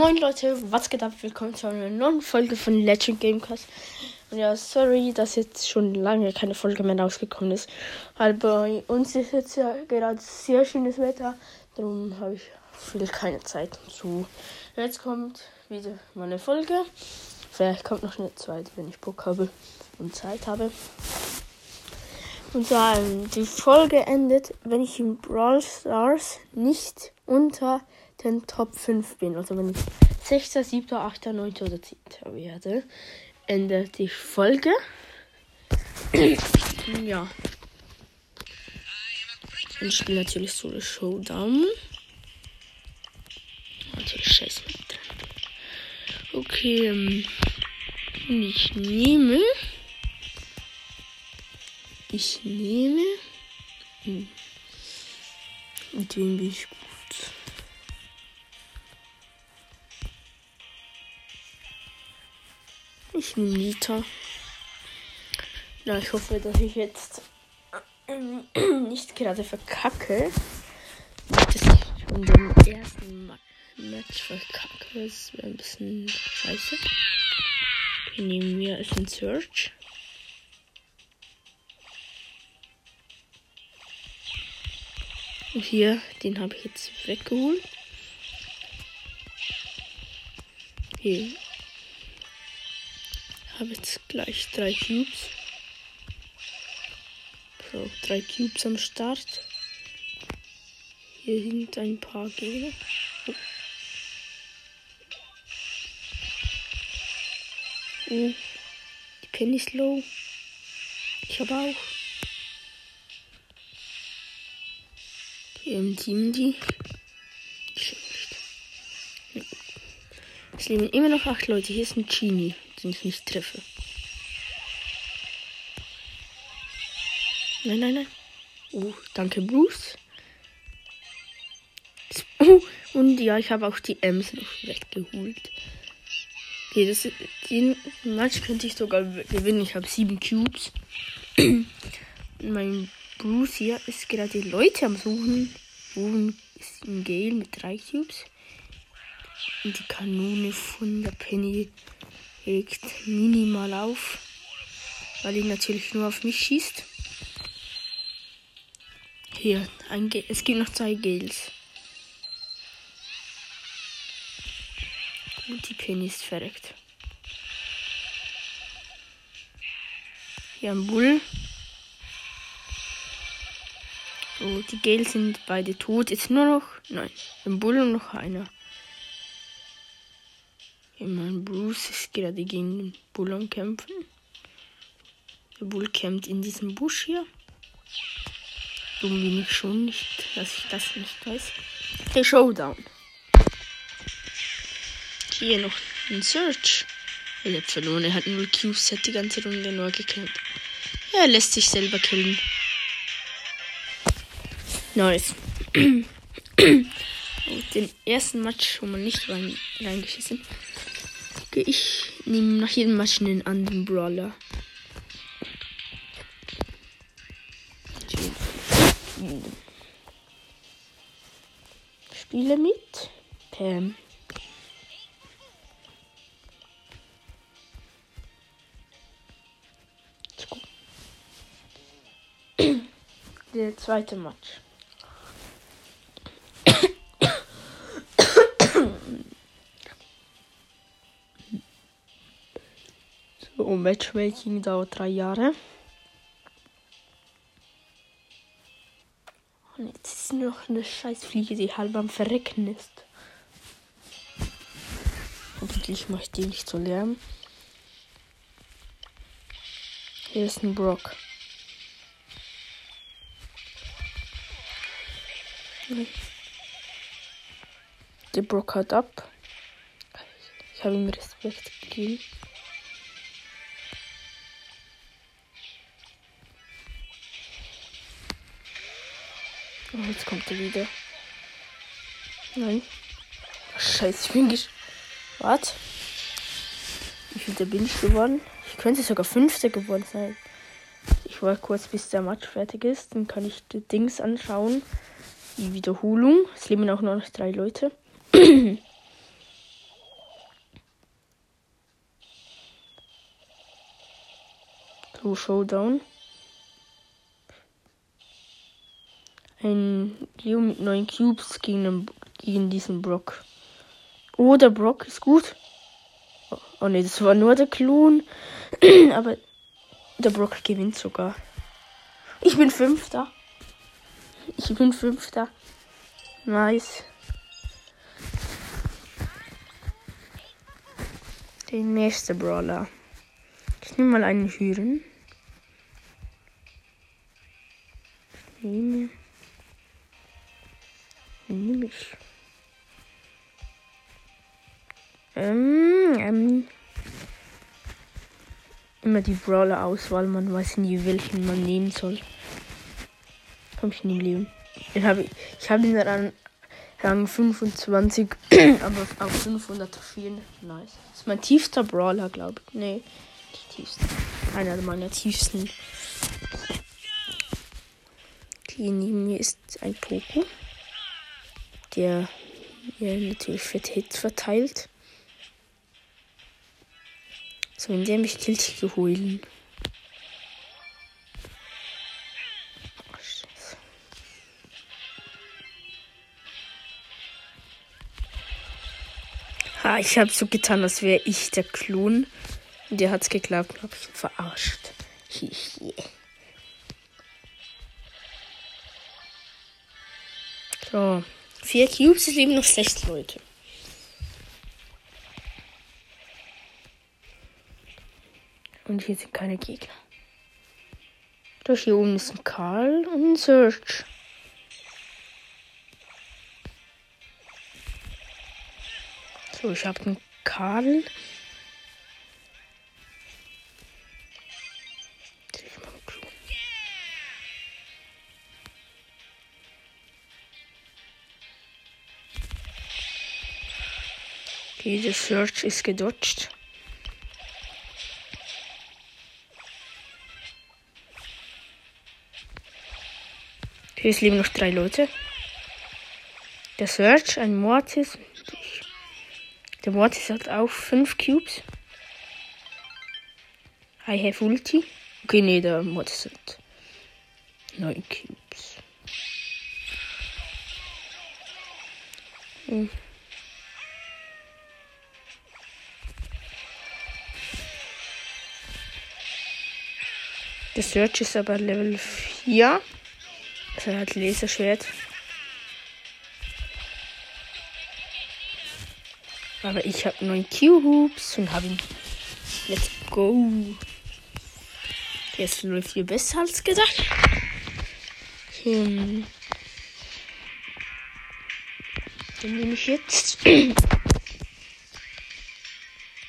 Moin Leute, was geht ab? Willkommen zu einer neuen Folge von Legend Gamecast. Ja, sorry, dass jetzt schon lange keine Folge mehr rausgekommen ist. Weil bei uns ist jetzt ja gerade sehr schönes Wetter. Darum habe ich viel keine Zeit zu. Jetzt kommt wieder meine Folge. Vielleicht kommt noch eine zweite, wenn ich Bock habe und Zeit habe. Und zwar, die Folge endet, wenn ich in Brawl Stars nicht unter den Top 5 bin. Also wenn ich 6., 7., 8., 9. oder 10. werde, endet die Folge. ja. Und ich spiele natürlich Solo Showdown. Natürlich scheiße. Okay, ähm, ich nehme. Ich nehme. Hm. Mit wem bin ich gut? Ich nehme Nita. Na, ich hoffe, dass ich jetzt ähm, nicht gerade verkacke. Dass ich schon den ersten Ma Match verkacke. Das wäre ein bisschen scheiße. Nehmen wir es in Search. Und hier, den habe ich jetzt weggeholt. Hier habe jetzt gleich drei Cubes. So, drei Cubes am Start. Hier sind ein paar Gegner. Oh. Die Penny ist low. Ich habe auch. Hier im Team die. Es leben immer noch acht Leute. Hier ist ein Genie den ich nicht treffe. Nein, nein, nein. Oh, danke, Bruce. Oh, und ja, ich habe auch die Ems noch weggeholt. Okay, das, den Match könnte ich sogar gewinnen. Ich habe sieben Cubes. mein Bruce hier ist gerade Leute am Suchen. Wo ist ein Gale mit drei Cubes? Und die Kanone von der Penny regt minimal auf, weil ihn natürlich nur auf mich schießt. Hier, es gibt noch zwei Gales. Und die Penny ist verreckt. Hier ein Bull. Oh, die Gales sind beide tot. Jetzt nur noch. Nein, ein Bull und noch einer. Mein Bruce ist gerade gegen den Bull am Kämpfen. Der Bull kämpft in diesem Busch hier. Dumm bin ich schon nicht, dass ich das nicht weiß. Der Showdown. Hier noch ein Search. Er hat verloren. Er hat nur Cubes, hat die ganze Runde nur gekämpft. Er lässt sich selber killen. Nice. Den ersten Match, wo man nicht rein, reingeschissen Okay, ich nehme nach jedem Match einen anderen Brawler. Spiele mit Pam. Der zweite Match. So, Matchmaking dauert drei Jahre. Und jetzt ist noch eine Scheißfliege, die halb am Verrecken ist. Hoffentlich mache ich die nicht so Lärm. Hier ist ein Brock. Der Brock hat ab. Ich habe ihm Respekt gegeben. jetzt kommt er wieder. Nein. Scheiße, ich bin gesch. Was? Wie viel bin ich geworden? Ich könnte sogar Fünfter geworden sein. Ich war kurz, bis der Match fertig ist. Dann kann ich die Dings anschauen. Die Wiederholung. Es leben auch nur noch drei Leute. so, Showdown. Ein Leo mit neun Cubes gegen, den, gegen diesen Brock. Oh, der Brock ist gut. Oh, oh ne, das war nur der Klon. Aber der Brock gewinnt sogar. Ich bin Fünfter. Ich bin Fünfter. Nice. Der nächste Brawler. Ich nehme mal einen Hüren. Nehme. Nehme ich. Ähm, ähm. Immer die Brawler-Auswahl, man weiß nie, welchen man nehmen soll. Komm, ich nehme Leon. Den hab ich ich habe ihn an Rang 25, aber auf 504. Nice. Das ist mein tiefster Brawler, glaube ich. Nee, nicht tiefster. Einer meiner tiefsten. Okay, neben mir ist ein Poco, der mir natürlich für Hits verteilt. So, in dem ich killt ich geholt. Ha, ich habe so getan, als wäre ich der Klon. Und der hat's geglaubt, hab ich verarscht. Hihi. So, vier Cubes, es leben noch sechs Leute. Und hier sind keine Gegner. Da hier oben ist ein Karl und ein Search. So, ich habe einen Karl. Diese Search ist gedodged. Hier leben noch drei Leute. Der Search, ein Mortis. Der Mortis hat auch fünf Cubes. I have Ulti. Okay, nee, der Mortis hat neun Cubes. Hm. Der Search ist aber Level 4. Also er hat Laserschwert. Aber ich habe neun Q-Hoops und habe ihn. Let's go. Jetzt läuft hier besser als gedacht. Hm. Den nehme ich jetzt.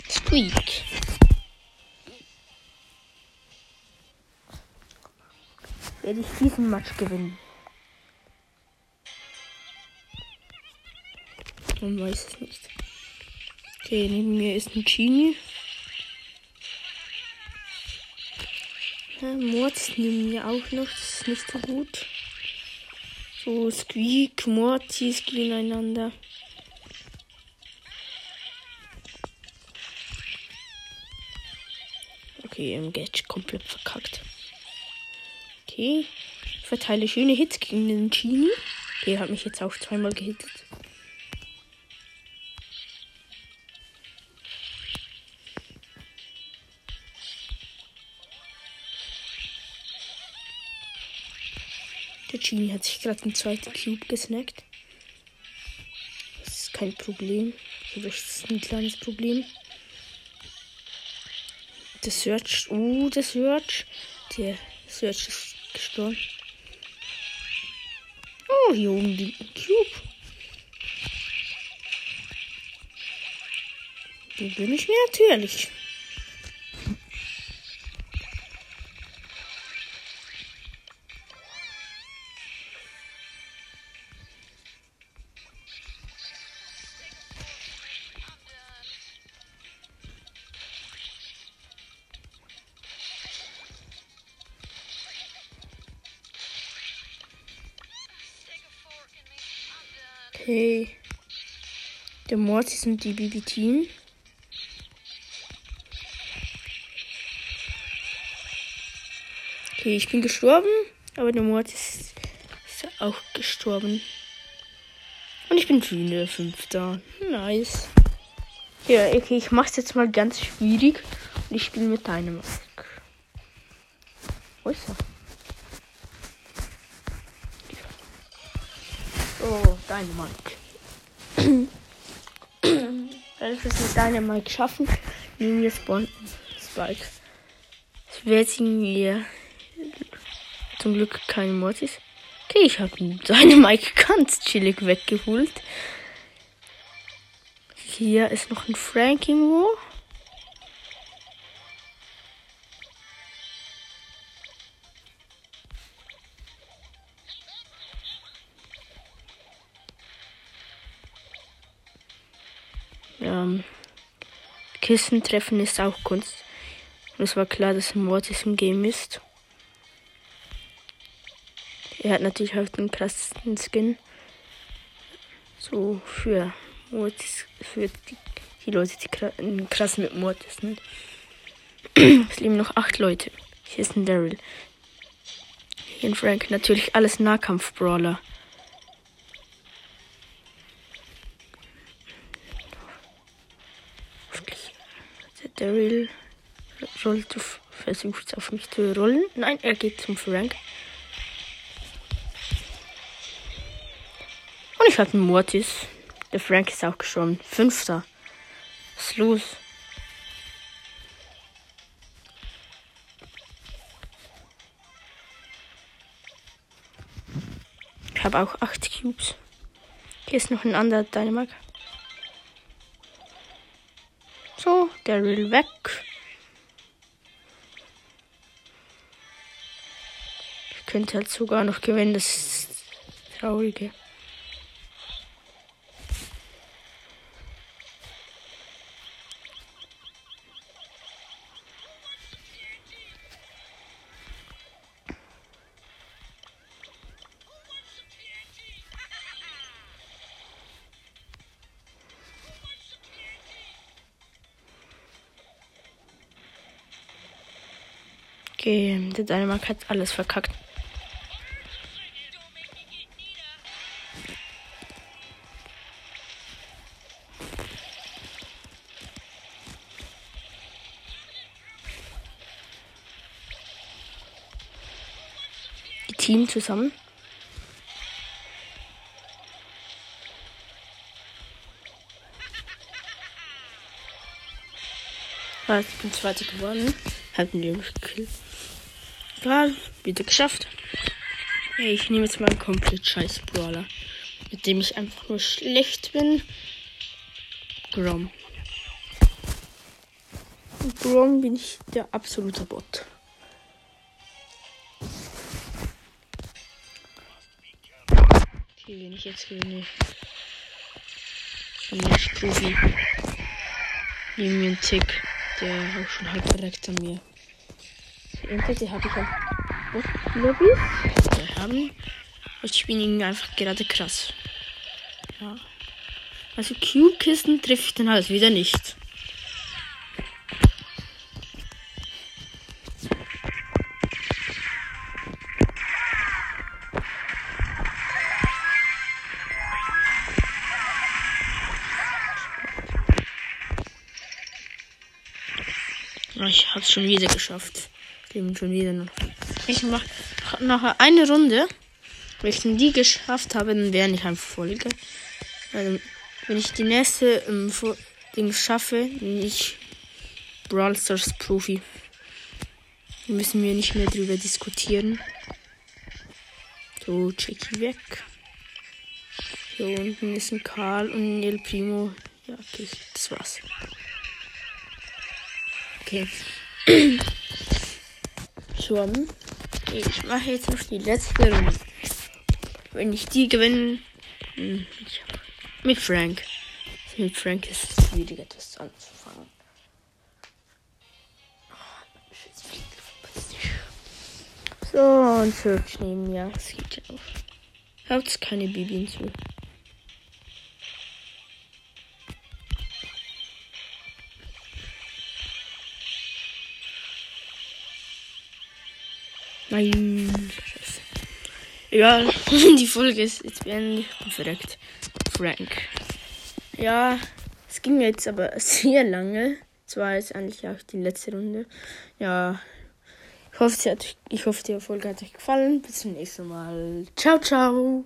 Squeak. Werde ich diesen Match gewinnen. Man weiß es nicht. Okay, neben mir ist ein Genie. Ja, Mortis neben mir auch noch. Das ist nicht so gut. So, Squeak, Mortis gegeneinander. Okay, im Gadget komplett verkackt. Okay. Ich verteile schöne Hits gegen den Genie. Der hat mich jetzt auch zweimal gehittet. Der Genie hat sich gerade einen zweiten Cube gesnackt. Das ist kein Problem. Das ist ein kleines Problem. Der Search. Oh, der Search. Der Search ist gestorben. Oh, hier oben liegt ein Cube. Den bin ich mir natürlich. Okay. Der Mortis und die BB-Team. Okay, ich bin gestorben, aber der Mord ist, ist auch gestorben. Und ich bin Junior Fünfter. Nice. Ja, okay, ich mach's jetzt mal ganz schwierig. Und ich spiele mit deinem Mask. Wo ist er? Oh, Dynamite. Wenn wir es mit Dynamite schaffen, nehmen wir Spawn Spike. Es wird mir zum Glück keine Mortis. Okay, ich habe Dynamite ganz chillig weggeholt. Hier ist noch ein Frank irgendwo. Ähm, Kissen treffen ist auch Kunst. Und es war klar, dass Mortis im Game ist. Er hat natürlich auch den krassesten Skin. So für Mortis, für die, die Leute, die krass mit Mortis sind. es leben noch acht Leute. Hier ist ein Daryl. Hier ein Frank. Natürlich alles Nahkampf-Brawler. Daryl rollt versucht auf mich zu rollen. Nein, er geht zum Frank. Und ich hatte einen Mortis. Der Frank ist auch gestorben. Fünfter. Was ist los? Ich habe auch acht Cubes. Hier ist noch ein anderer Dynamag. Will weg. Ich könnte halt sogar noch gewinnen, das ist das Traurige. Okay, der Dänemark hat alles verkackt. Die Team zusammen. Ah, ich bin zweite geworden. Hatten die mich gekillt. Egal, wieder geschafft. Hey, ich nehme jetzt mal einen komplett scheiß Brawler. Mit dem ich einfach nur schlecht bin. Grom. Mit Grom bin ich der absolute Bot. Okay, wenn ich jetzt gewinne, bin ich Profi. Nehmen mir einen Tick, der auch schon halb direkt an mir. Entweder habe ich auch Lobbys. Wir haben. Ich bin ihnen einfach gerade krass. Ja. Also Q-Kisten treffe ich dann alles wieder nicht. Ich habe es schon wieder geschafft. Leben schon wieder noch. Ich mache noch eine Runde. Wenn ich die geschafft habe, dann wäre ich einfach Folge. Also, wenn ich die nächste ähm, Ding schaffe, nicht Brawl Stars Profi. Müssen wir nicht mehr drüber diskutieren. So, Jackie weg. Hier unten ist ein Karl und ein El Primo. Ja, okay, das war's. Okay. Schon. Ich mache jetzt noch die letzte Runde. Wenn ich die gewinne. Hm, mit Frank. Mit Frank ist es schwierig, etwas anzufangen. So, und Search nehmen, ja. Das geht ja auch. Haut keine Bibi hinzu. Nein. Scheiße. Egal. Die Folge ist jetzt beendet. Bin verreckt. Frank. Ja, es ging jetzt aber sehr lange. Es war jetzt eigentlich auch die letzte Runde. Ja. Ich hoffe, hat, ich hoffe, die Folge hat euch gefallen. Bis zum nächsten Mal. Ciao, ciao.